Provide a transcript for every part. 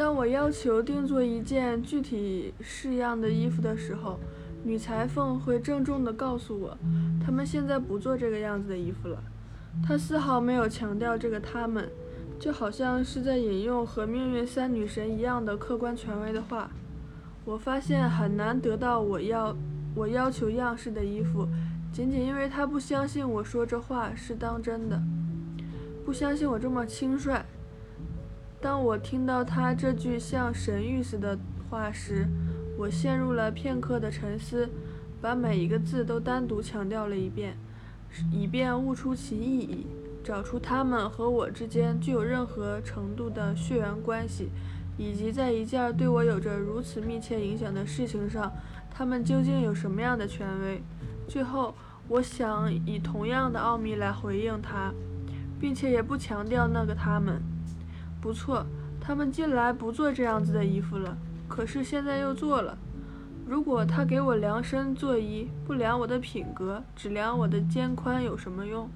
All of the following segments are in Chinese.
当我要求定做一件具体式样的衣服的时候，女裁缝会郑重地告诉我，他们现在不做这个样子的衣服了。她丝毫没有强调这个“他们”，就好像是在引用和命运三女神一样的客观权威的话。我发现很难得到我要我要求样式的衣服，仅仅因为她不相信我说这话是当真的，不相信我这么轻率。当我听到他这句像神谕似的话时，我陷入了片刻的沉思，把每一个字都单独强调了一遍，以便悟出其意义，找出他们和我之间具有任何程度的血缘关系，以及在一件对我有着如此密切影响的事情上，他们究竟有什么样的权威。最后，我想以同样的奥秘来回应他，并且也不强调那个他们。不错，他们近来不做这样子的衣服了，可是现在又做了。如果他给我量身做衣，不量我的品格，只量我的肩宽，有什么用？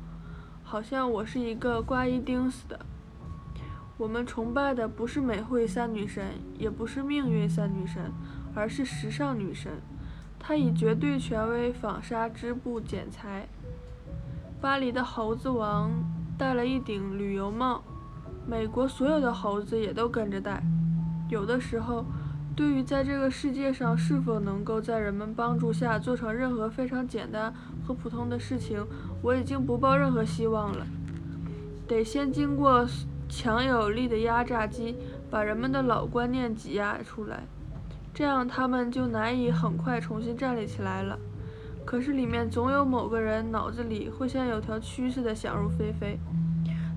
好像我是一个挂衣钉似的。我们崇拜的不是美惠三女神，也不是命运三女神，而是时尚女神。她以绝对权威纺纱织布剪裁。巴黎的猴子王戴了一顶旅游帽。美国所有的猴子也都跟着带。有的时候，对于在这个世界上是否能够在人们帮助下做成任何非常简单和普通的事情，我已经不抱任何希望了。得先经过强有力的压榨机，把人们的老观念挤压出来，这样他们就难以很快重新站立起来了。可是里面总有某个人脑子里会像有条蛆似的想入非非。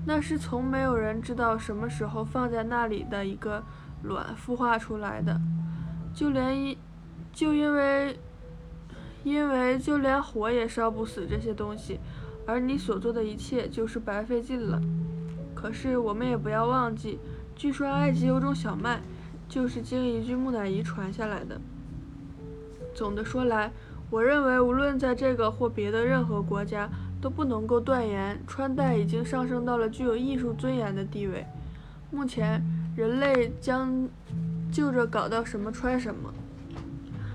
那是从没有人知道什么时候放在那里的一个卵孵化出来的，就连一，就因为，因为就连火也烧不死这些东西，而你所做的一切就是白费劲了。可是我们也不要忘记，据说埃及有种小麦，就是经一具木乃伊传下来的。总的说来，我认为无论在这个或别的任何国家。都不能够断言，穿戴已经上升到了具有艺术尊严的地位。目前，人类将就着搞到什么穿什么，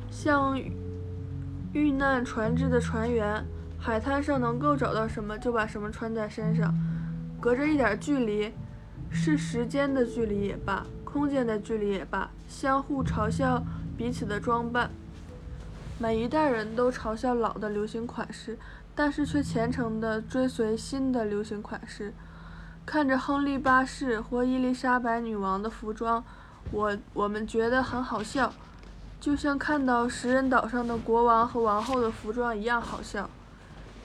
像遇难船只的船员，海滩上能够找到什么就把什么穿在身上，隔着一点距离，是时间的距离也罢，空间的距离也罢，相互嘲笑彼此的装扮。每一代人都嘲笑老的流行款式。但是却虔诚地追随新的流行款式，看着亨利八世或伊丽莎白女王的服装，我我们觉得很好笑，就像看到食人岛上的国王和王后的服装一样好笑。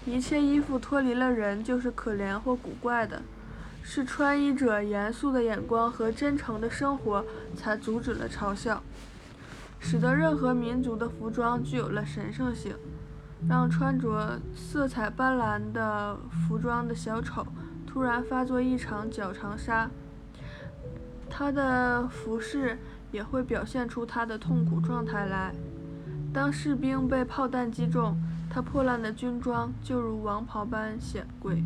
一切衣服脱离了人就是可怜或古怪的，是穿衣者严肃的眼光和真诚的生活才阻止了嘲笑，使得任何民族的服装具有了神圣性。让穿着色彩斑斓的服装的小丑突然发作一场脚长沙，他的服饰也会表现出他的痛苦状态来。当士兵被炮弹击中，他破烂的军装就如王袍般显贵。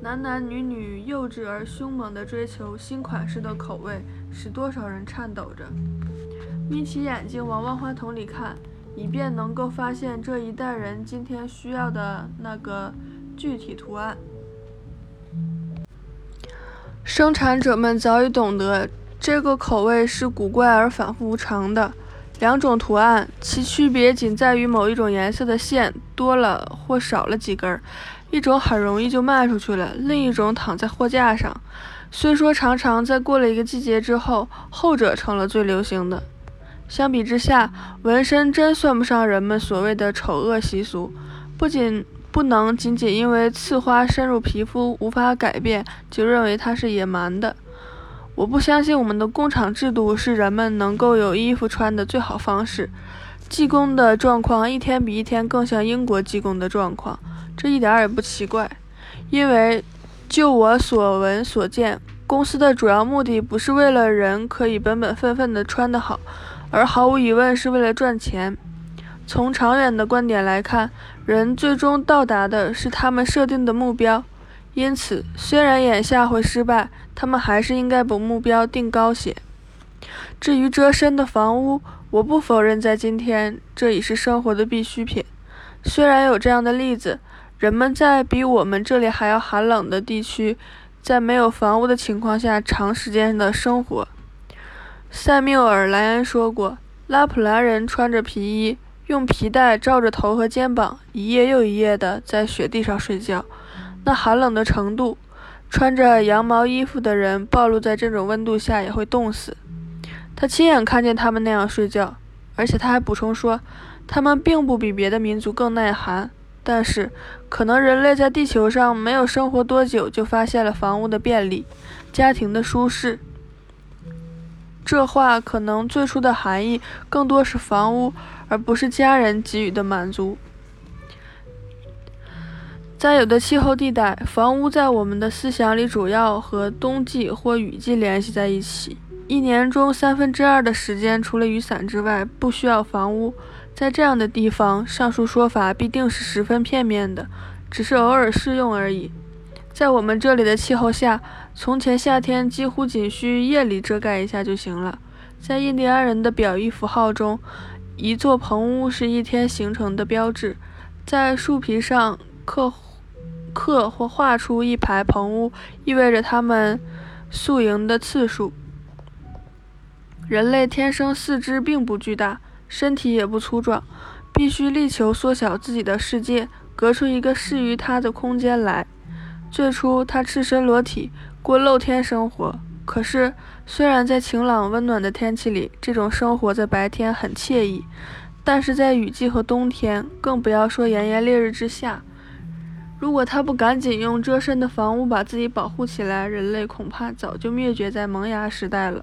男男女女幼稚而凶猛地追求新款式的口味，使多少人颤抖着，眯起眼睛往万花筒里看。以便能够发现这一代人今天需要的那个具体图案。生产者们早已懂得，这个口味是古怪而反复无常的。两种图案，其区别仅在于某一种颜色的线多了或少了几根儿，一种很容易就卖出去了，另一种躺在货架上。虽说常常在过了一个季节之后，后者成了最流行的。相比之下，纹身真算不上人们所谓的丑恶习俗。不仅不能仅仅因为刺花深入皮肤无法改变，就认为它是野蛮的。我不相信我们的工厂制度是人们能够有衣服穿的最好方式。技工的状况一天比一天更像英国技工的状况，这一点也不奇怪。因为就我所闻所见，公司的主要目的不是为了人可以本本分分地穿得好。而毫无疑问是为了赚钱。从长远的观点来看，人最终到达的是他们设定的目标。因此，虽然眼下会失败，他们还是应该把目标定高些。至于遮身的房屋，我不否认，在今天这已是生活的必需品。虽然有这样的例子，人们在比我们这里还要寒冷的地区，在没有房屋的情况下长时间的生活。塞缪尔·莱恩说过，拉普兰人穿着皮衣，用皮带罩着头和肩膀，一夜又一夜地在雪地上睡觉。那寒冷的程度，穿着羊毛衣服的人暴露在这种温度下也会冻死。他亲眼看见他们那样睡觉，而且他还补充说，他们并不比别的民族更耐寒。但是，可能人类在地球上没有生活多久，就发现了房屋的便利、家庭的舒适。这话可能最初的含义更多是房屋，而不是家人给予的满足。在有的气候地带，房屋在我们的思想里主要和冬季或雨季联系在一起。一年中三分之二的时间，除了雨伞之外，不需要房屋。在这样的地方，上述说法必定是十分片面的，只是偶尔适用而已。在我们这里的气候下，从前夏天几乎仅需夜里遮盖一下就行了。在印第安人的表意符号中，一座棚屋是一天形成的标志，在树皮上刻刻或画出一排棚屋，意味着他们宿营的次数。人类天生四肢并不巨大。身体也不粗壮，必须力求缩小自己的世界，隔出一个适于他的空间来。最初，他赤身裸体过露天生活。可是，虽然在晴朗温暖的天气里，这种生活在白天很惬意，但是在雨季和冬天，更不要说炎炎烈日之下，如果他不赶紧用遮身的房屋把自己保护起来，人类恐怕早就灭绝在萌芽时代了。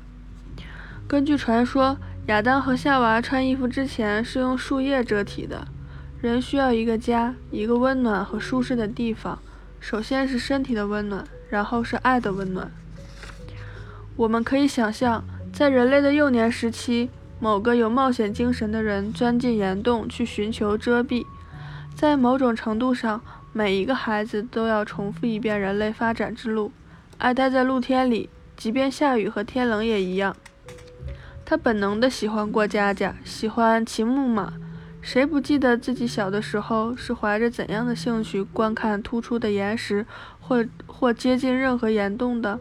根据传说。亚当和夏娃穿衣服之前是用树叶遮体的。人需要一个家，一个温暖和舒适的地方。首先是身体的温暖，然后是爱的温暖。我们可以想象，在人类的幼年时期，某个有冒险精神的人钻进岩洞去寻求遮蔽。在某种程度上，每一个孩子都要重复一遍人类发展之路，爱待在露天里，即便下雨和天冷也一样。他本能的喜欢过家家，喜欢骑木马。谁不记得自己小的时候是怀着怎样的兴趣观看突出的岩石，或或接近任何岩洞的？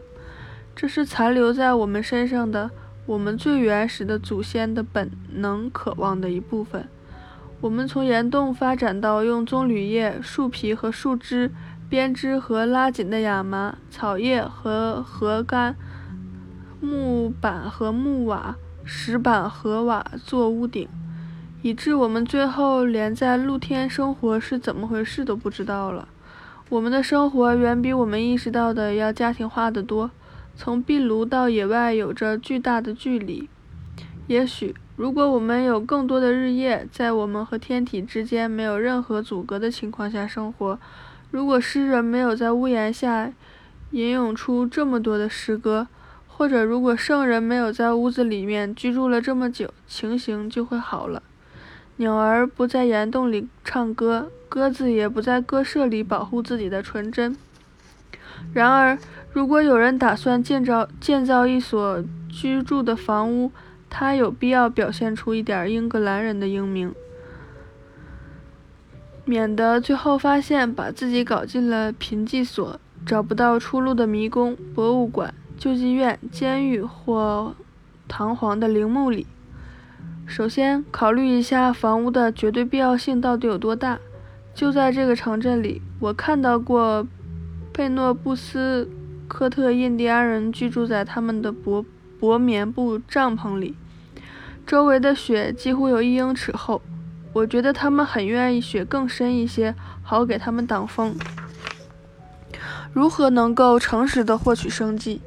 这是残留在我们身上的我们最原始的祖先的本能渴望的一部分。我们从岩洞发展到用棕榈叶、树皮和树枝编织和拉紧的亚麻、草叶和禾杆、木板和木瓦。石板和瓦做屋顶，以致我们最后连在露天生活是怎么回事都不知道了。我们的生活远比我们意识到的要家庭化得多，从壁炉到野外有着巨大的距离。也许，如果我们有更多的日夜，在我们和天体之间没有任何阻隔的情况下生活，如果诗人没有在屋檐下吟咏出这么多的诗歌，或者，如果圣人没有在屋子里面居住了这么久，情形就会好了。鸟儿不在岩洞里唱歌，鸽子也不在鸽舍里保护自己的纯真。然而，如果有人打算建造建造一所居住的房屋，他有必要表现出一点英格兰人的英明，免得最后发现把自己搞进了贫瘠所，找不到出路的迷宫、博物馆。救济院、监狱或堂皇的陵墓里。首先，考虑一下房屋的绝对必要性到底有多大。就在这个城镇里，我看到过贝诺布斯科特印第安人居住在他们的薄薄棉布帐篷里，周围的雪几乎有一英尺厚。我觉得他们很愿意雪更深一些，好给他们挡风。如何能够诚实地获取生计？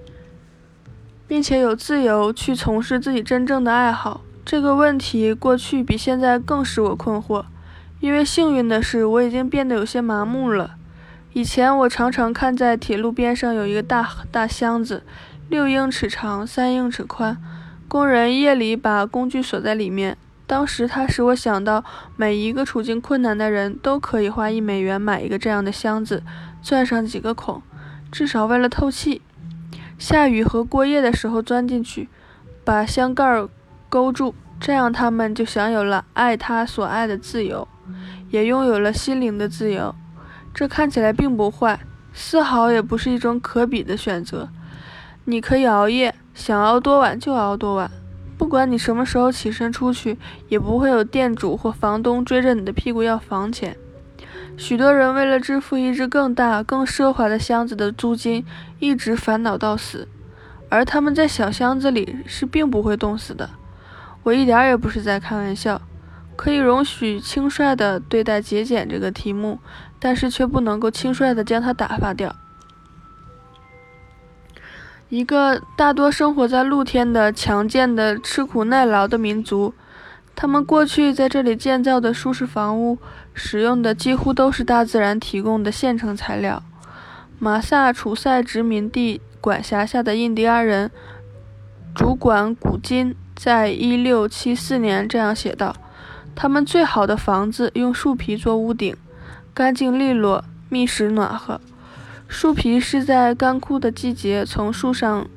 并且有自由去从事自己真正的爱好，这个问题过去比现在更使我困惑。因为幸运的是，我已经变得有些麻木了。以前我常常看在铁路边上有一个大大箱子，六英尺长，三英尺宽，工人夜里把工具锁在里面。当时它使我想到，每一个处境困难的人都可以花一美元买一个这样的箱子，钻上几个孔，至少为了透气。下雨和过夜的时候钻进去，把箱盖儿勾住，这样他们就享有了爱他所爱的自由，也拥有了心灵的自由。这看起来并不坏，丝毫也不是一种可比的选择。你可以熬夜，想熬多晚就熬多晚，不管你什么时候起身出去，也不会有店主或房东追着你的屁股要房钱。许多人为了支付一只更大、更奢华的箱子的租金，一直烦恼到死，而他们在小箱子里是并不会冻死的。我一点儿也不是在开玩笑。可以容许轻率地对待节俭这个题目，但是却不能够轻率地将它打发掉。一个大多生活在露天的、强健的、吃苦耐劳的民族。他们过去在这里建造的舒适房屋，使用的几乎都是大自然提供的现成材料。马萨楚塞殖民地管辖下的印第安人主管古今在一六七四年这样写道：“他们最好的房子用树皮做屋顶，干净利落，密实暖和。树皮是在干枯的季节从树上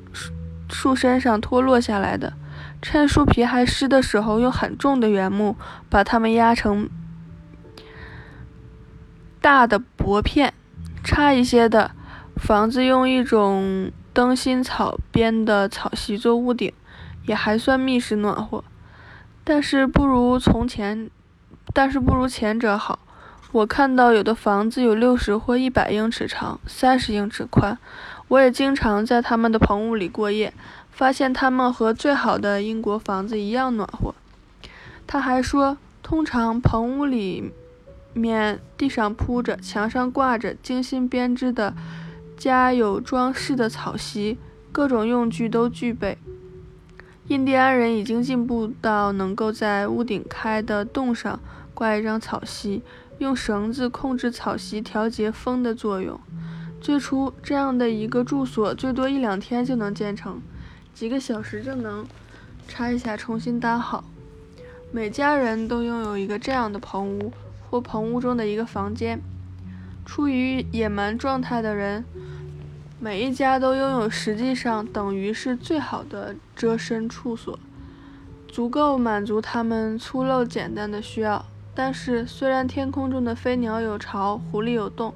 树身上脱落下来的。”趁树皮还湿的时候，用很重的原木把它们压成大的薄片。差一些的房子用一种灯芯草编的草席做屋顶，也还算密实暖和，但是不如从前，但是不如前者好。我看到有的房子有六十或一百英尺长，三十英尺宽。我也经常在他们的棚屋里过夜。发现他们和最好的英国房子一样暖和。他还说，通常棚屋里面地上铺着、墙上挂着精心编织的、家有装饰的草席，各种用具都具备。印第安人已经进步到能够在屋顶开的洞上挂一张草席，用绳子控制草席调节风的作用。最初，这样的一个住所最多一两天就能建成。几个小时就能拆一下，重新搭好。每家人都拥有一个这样的棚屋或棚屋中的一个房间。处于野蛮状态的人，每一家都拥有实际上等于是最好的遮身处所，足够满足他们粗陋简单的需要。但是，虽然天空中的飞鸟有巢，狐狸有洞，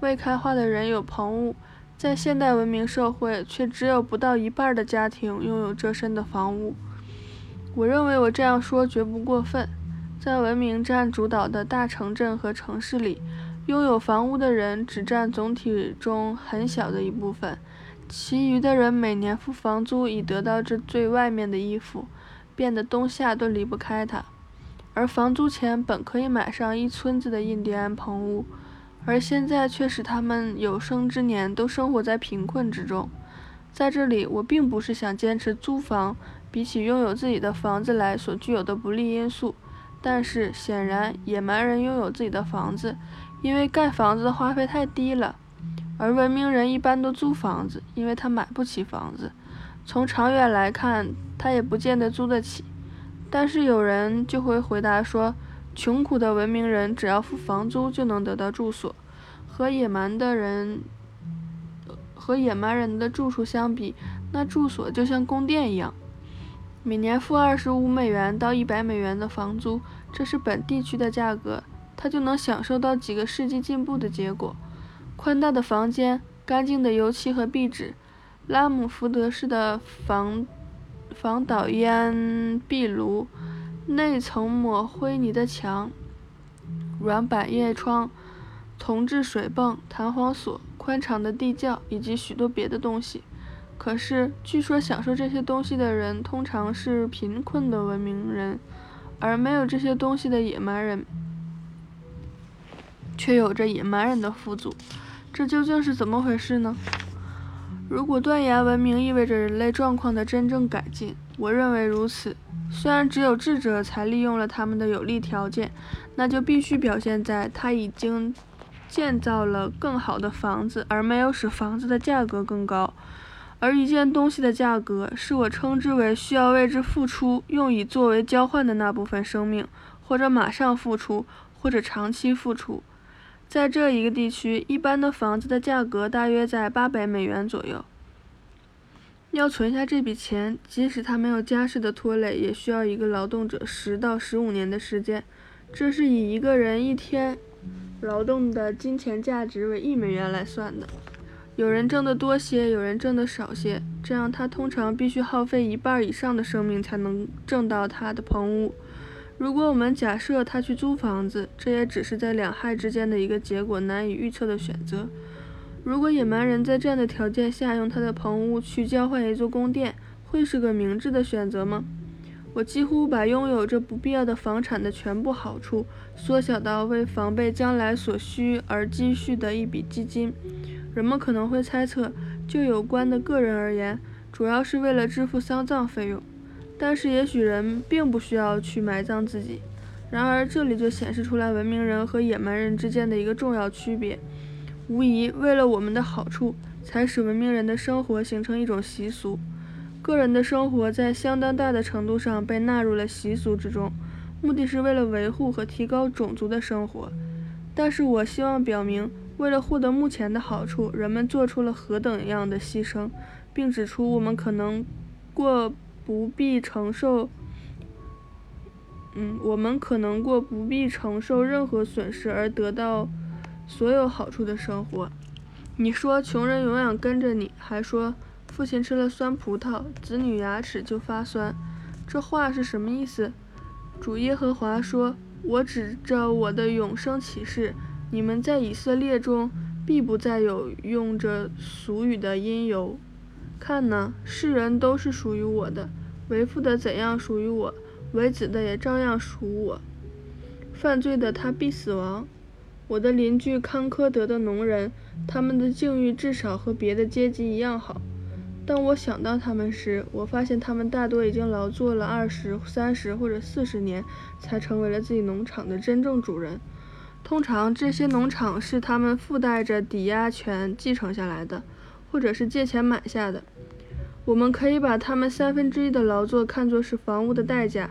未开化的人有棚屋。在现代文明社会，却只有不到一半的家庭拥有遮身的房屋。我认为我这样说绝不过分。在文明占主导的大城镇和城市里，拥有房屋的人只占总体中很小的一部分，其余的人每年付房租以得到这最外面的衣服，变得冬夏都离不开它。而房租钱本可以买上一村子的印第安棚屋。而现在却使他们有生之年都生活在贫困之中。在这里，我并不是想坚持租房比起拥有自己的房子来所具有的不利因素，但是显然，野蛮人拥有自己的房子，因为盖房子的花费太低了；而文明人一般都租房子，因为他买不起房子。从长远来看，他也不见得租得起。但是有人就会回答说。穷苦的文明人只要付房租就能得到住所，和野蛮的人和野蛮人的住处相比，那住所就像宫殿一样，每年付二十五美元到一百美元的房租，这是本地区的价格，他就能享受到几个世纪进步的结果：宽大的房间、干净的油漆和壁纸、拉姆福德式的防防导烟壁炉。内层抹灰泥的墙、软板叶窗、铜制水泵、弹簧锁、宽敞的地窖以及许多别的东西。可是，据说享受这些东西的人通常是贫困的文明人，而没有这些东西的野蛮人却有着野蛮人的富足。这究竟是怎么回事呢？如果断崖文明意味着人类状况的真正改进，我认为如此。虽然只有智者才利用了他们的有利条件，那就必须表现在他已经建造了更好的房子，而没有使房子的价格更高。而一件东西的价格，是我称之为需要为之付出，用以作为交换的那部分生命，或者马上付出，或者长期付出。在这一个地区，一般的房子的价格大约在八百美元左右。要存下这笔钱，即使他没有家世的拖累，也需要一个劳动者十到十五年的时间。这是以一个人一天劳动的金钱价值为一美元来算的。有人挣得多些，有人挣得少些，这样他通常必须耗费一半以上的生命才能挣到他的棚屋。如果我们假设他去租房子，这也只是在两害之间的一个结果难以预测的选择。如果野蛮人在这样的条件下用他的棚屋去交换一座宫殿，会是个明智的选择吗？我几乎把拥有这不必要的房产的全部好处缩小到为防备将来所需而积蓄的一笔基金。人们可能会猜测，就有关的个人而言，主要是为了支付丧葬费用。但是也许人并不需要去埋葬自己。然而这里就显示出来文明人和野蛮人之间的一个重要区别。无疑，为了我们的好处，才使文明人的生活形成一种习俗。个人的生活在相当大的程度上被纳入了习俗之中，目的是为了维护和提高种族的生活。但是我希望表明，为了获得目前的好处，人们做出了何等样的牺牲，并指出我们可能过不必承受，嗯，我们可能过不必承受任何损失而得到。所有好处的生活，你说穷人永远跟着你，还说父亲吃了酸葡萄，子女牙齿就发酸，这话是什么意思？主耶和华说：“我指着我的永生启示，你们在以色列中必不再有用着俗语的因由。看呢，世人都是属于我的，为父的怎样属于我，为子的也照样属我。犯罪的他必死亡。”我的邻居康科德的农人，他们的境遇至少和别的阶级一样好。当我想到他们时，我发现他们大多已经劳作了二十三十或者四十年，才成为了自己农场的真正主人。通常，这些农场是他们附带着抵押权继承下来的，或者是借钱买下的。我们可以把他们三分之一的劳作看作是房屋的代价，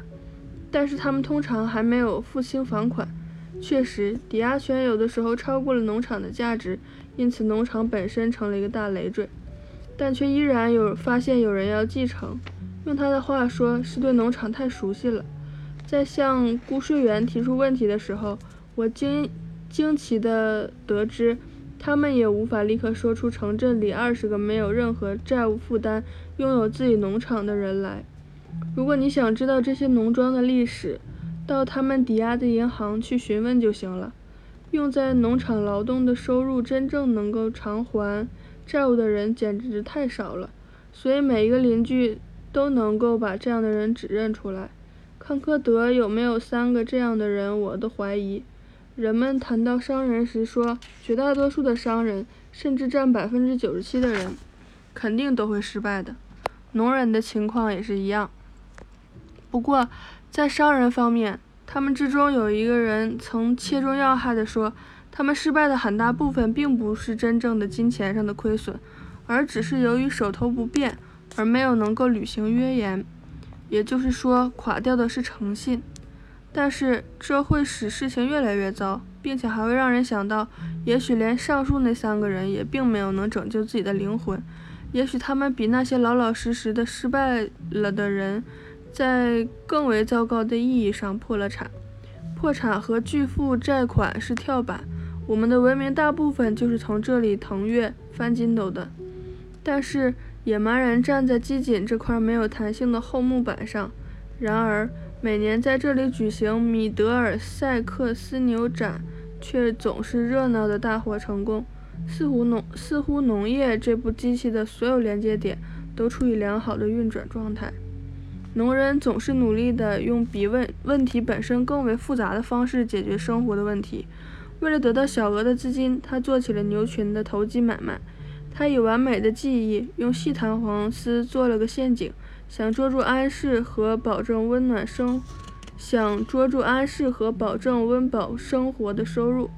但是他们通常还没有付清房款。确实，抵押权有的时候超过了农场的价值，因此农场本身成了一个大累赘。但却依然有发现有人要继承。用他的话说，是对农场太熟悉了。在向估税员提出问题的时候，我惊惊奇地得知，他们也无法立刻说出城镇里二十个没有任何债务负担、拥有自己农场的人来。如果你想知道这些农庄的历史，到他们抵押的银行去询问就行了。用在农场劳动的收入真正能够偿还债务的人简直太少了，所以每一个邻居都能够把这样的人指认出来。康科德有没有三个这样的人，我都怀疑。人们谈到商人时说，绝大多数的商人，甚至占百分之九十七的人，肯定都会失败的。农人的情况也是一样。不过。在商人方面，他们之中有一个人曾切中要害地说，他们失败的很大部分并不是真正的金钱上的亏损，而只是由于手头不便而没有能够履行约言，也就是说，垮掉的是诚信。但是这会使事情越来越糟，并且还会让人想到，也许连上述那三个人也并没有能拯救自己的灵魂，也许他们比那些老老实实的失败了的人。在更为糟糕的意义上破了产，破产和拒付债款是跳板。我们的文明大部分就是从这里腾跃翻筋斗的。但是野蛮人站在机井这块没有弹性的厚木板上。然而每年在这里举行米德尔塞克斯牛展，却总是热闹的大获成功。似乎农似乎农业这部机器的所有连接点都处于良好的运转状态。农人总是努力的用比问问题本身更为复杂的方式解决生活的问题。为了得到小额的资金，他做起了牛群的投机买卖。他以完美的技艺，用细弹簧丝做了个陷阱，想捉住安适和保证温暖生，想捉住安适和保证温饱生活的收入。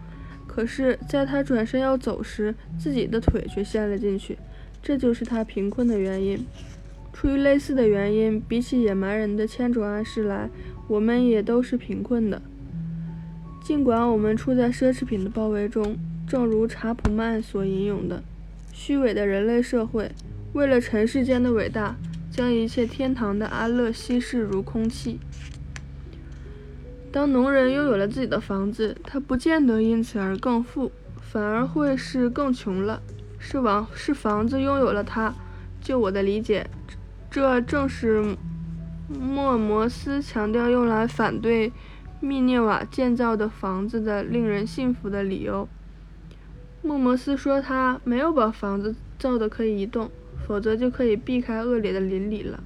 可是，在他转身要走时，自己的腿却陷了进去。这就是他贫困的原因。出于类似的原因，比起野蛮人的千种安适来，我们也都是贫困的。尽管我们处在奢侈品的包围中，正如查普曼所引用的“虚伪的人类社会”，为了尘世间的伟大，将一切天堂的安乐稀释如空气。当农人拥有了自己的房子，他不见得因此而更富，反而会是更穷了。是王是房子拥有了他。就我的理解，这正是莫摩斯强调用来反对密涅瓦建造的房子的令人信服的理由。莫摩斯说他没有把房子造的可以移动，否则就可以避开恶劣的邻里了。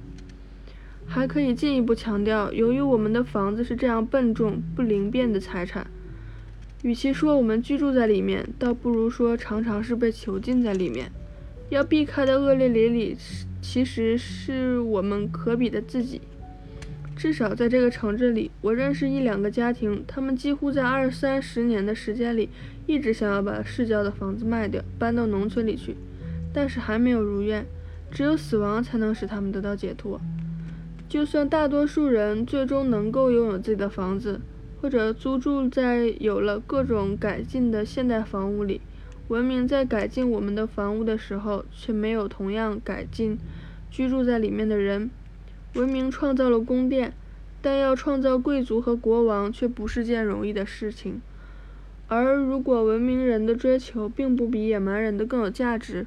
还可以进一步强调，由于我们的房子是这样笨重不灵便的财产，与其说我们居住在里面，倒不如说常常是被囚禁在里面。要避开的恶劣邻里，其实是我们可比的自己。至少在这个城镇里，我认识一两个家庭，他们几乎在二三十年的时间里，一直想要把市郊的房子卖掉，搬到农村里去，但是还没有如愿。只有死亡才能使他们得到解脱。就算大多数人最终能够拥有自己的房子，或者租住在有了各种改进的现代房屋里。文明在改进我们的房屋的时候，却没有同样改进居住在里面的人。文明创造了宫殿，但要创造贵族和国王却不是件容易的事情。而如果文明人的追求并不比野蛮人的更有价值，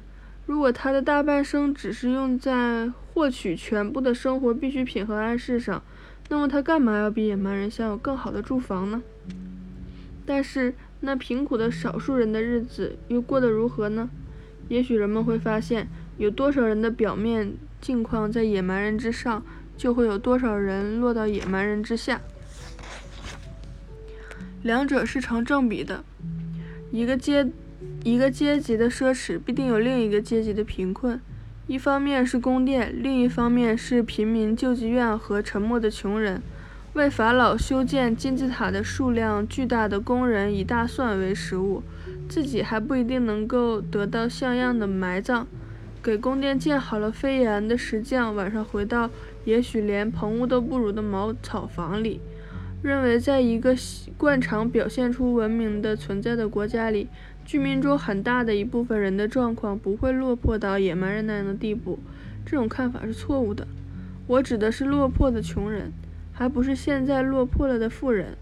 如果他的大半生只是用在获取全部的生活必需品和安适上，那么他干嘛要比野蛮人享有更好的住房呢？但是。那贫苦的少数人的日子又过得如何呢？也许人们会发现，有多少人的表面境况在野蛮人之上，就会有多少人落到野蛮人之下。两者是成正比的。一个阶一个阶级的奢侈，必定有另一个阶级的贫困。一方面是宫殿，另一方面是贫民救济院和沉默的穷人。为法老修建金字塔的数量巨大的工人以大蒜为食物，自己还不一定能够得到像样的埋葬。给宫殿建好了飞檐的石匠，晚上回到也许连棚屋都不如的茅草房里，认为在一个惯常表现出文明的存在的国家里，居民中很大的一部分人的状况不会落魄到野蛮人那样的地步。这种看法是错误的。我指的是落魄的穷人。还不是现在落魄了的富人。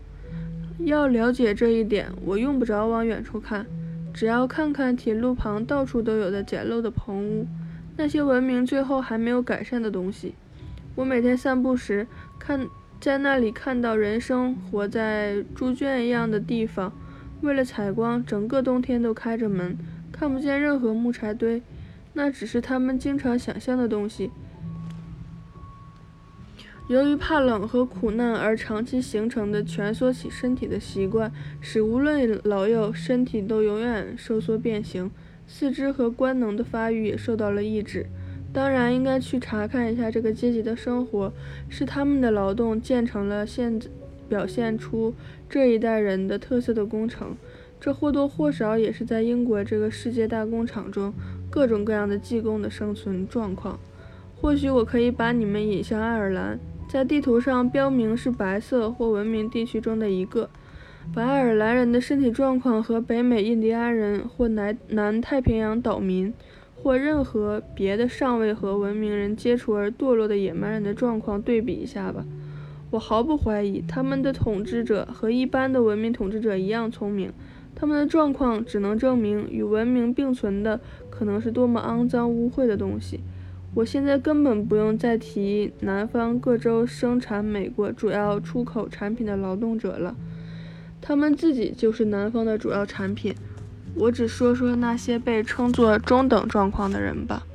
要了解这一点，我用不着往远处看，只要看看铁路旁到处都有的简陋的棚屋，那些文明最后还没有改善的东西。我每天散步时，看在那里看到人生活在猪圈一样的地方，为了采光，整个冬天都开着门，看不见任何木柴堆，那只是他们经常想象的东西。由于怕冷和苦难而长期形成的蜷缩起身体的习惯，使无论老幼，身体都永远收缩变形，四肢和官能的发育也受到了抑制。当然，应该去查看一下这个阶级的生活，是他们的劳动建成了现表现出这一代人的特色的工程。这或多或少也是在英国这个世界大工厂中各种各样的技工的生存状况。或许我可以把你们引向爱尔兰。在地图上标明是白色或文明地区中的一个，把爱尔兰人的身体状况和北美印第安人或南南太平洋岛民或任何别的尚未和文明人接触而堕落的野蛮人的状况对比一下吧。我毫不怀疑，他们的统治者和一般的文明统治者一样聪明。他们的状况只能证明与文明并存的可能是多么肮脏污秽的东西。我现在根本不用再提南方各州生产美国主要出口产品的劳动者了，他们自己就是南方的主要产品。我只说说那些被称作中等状况的人吧。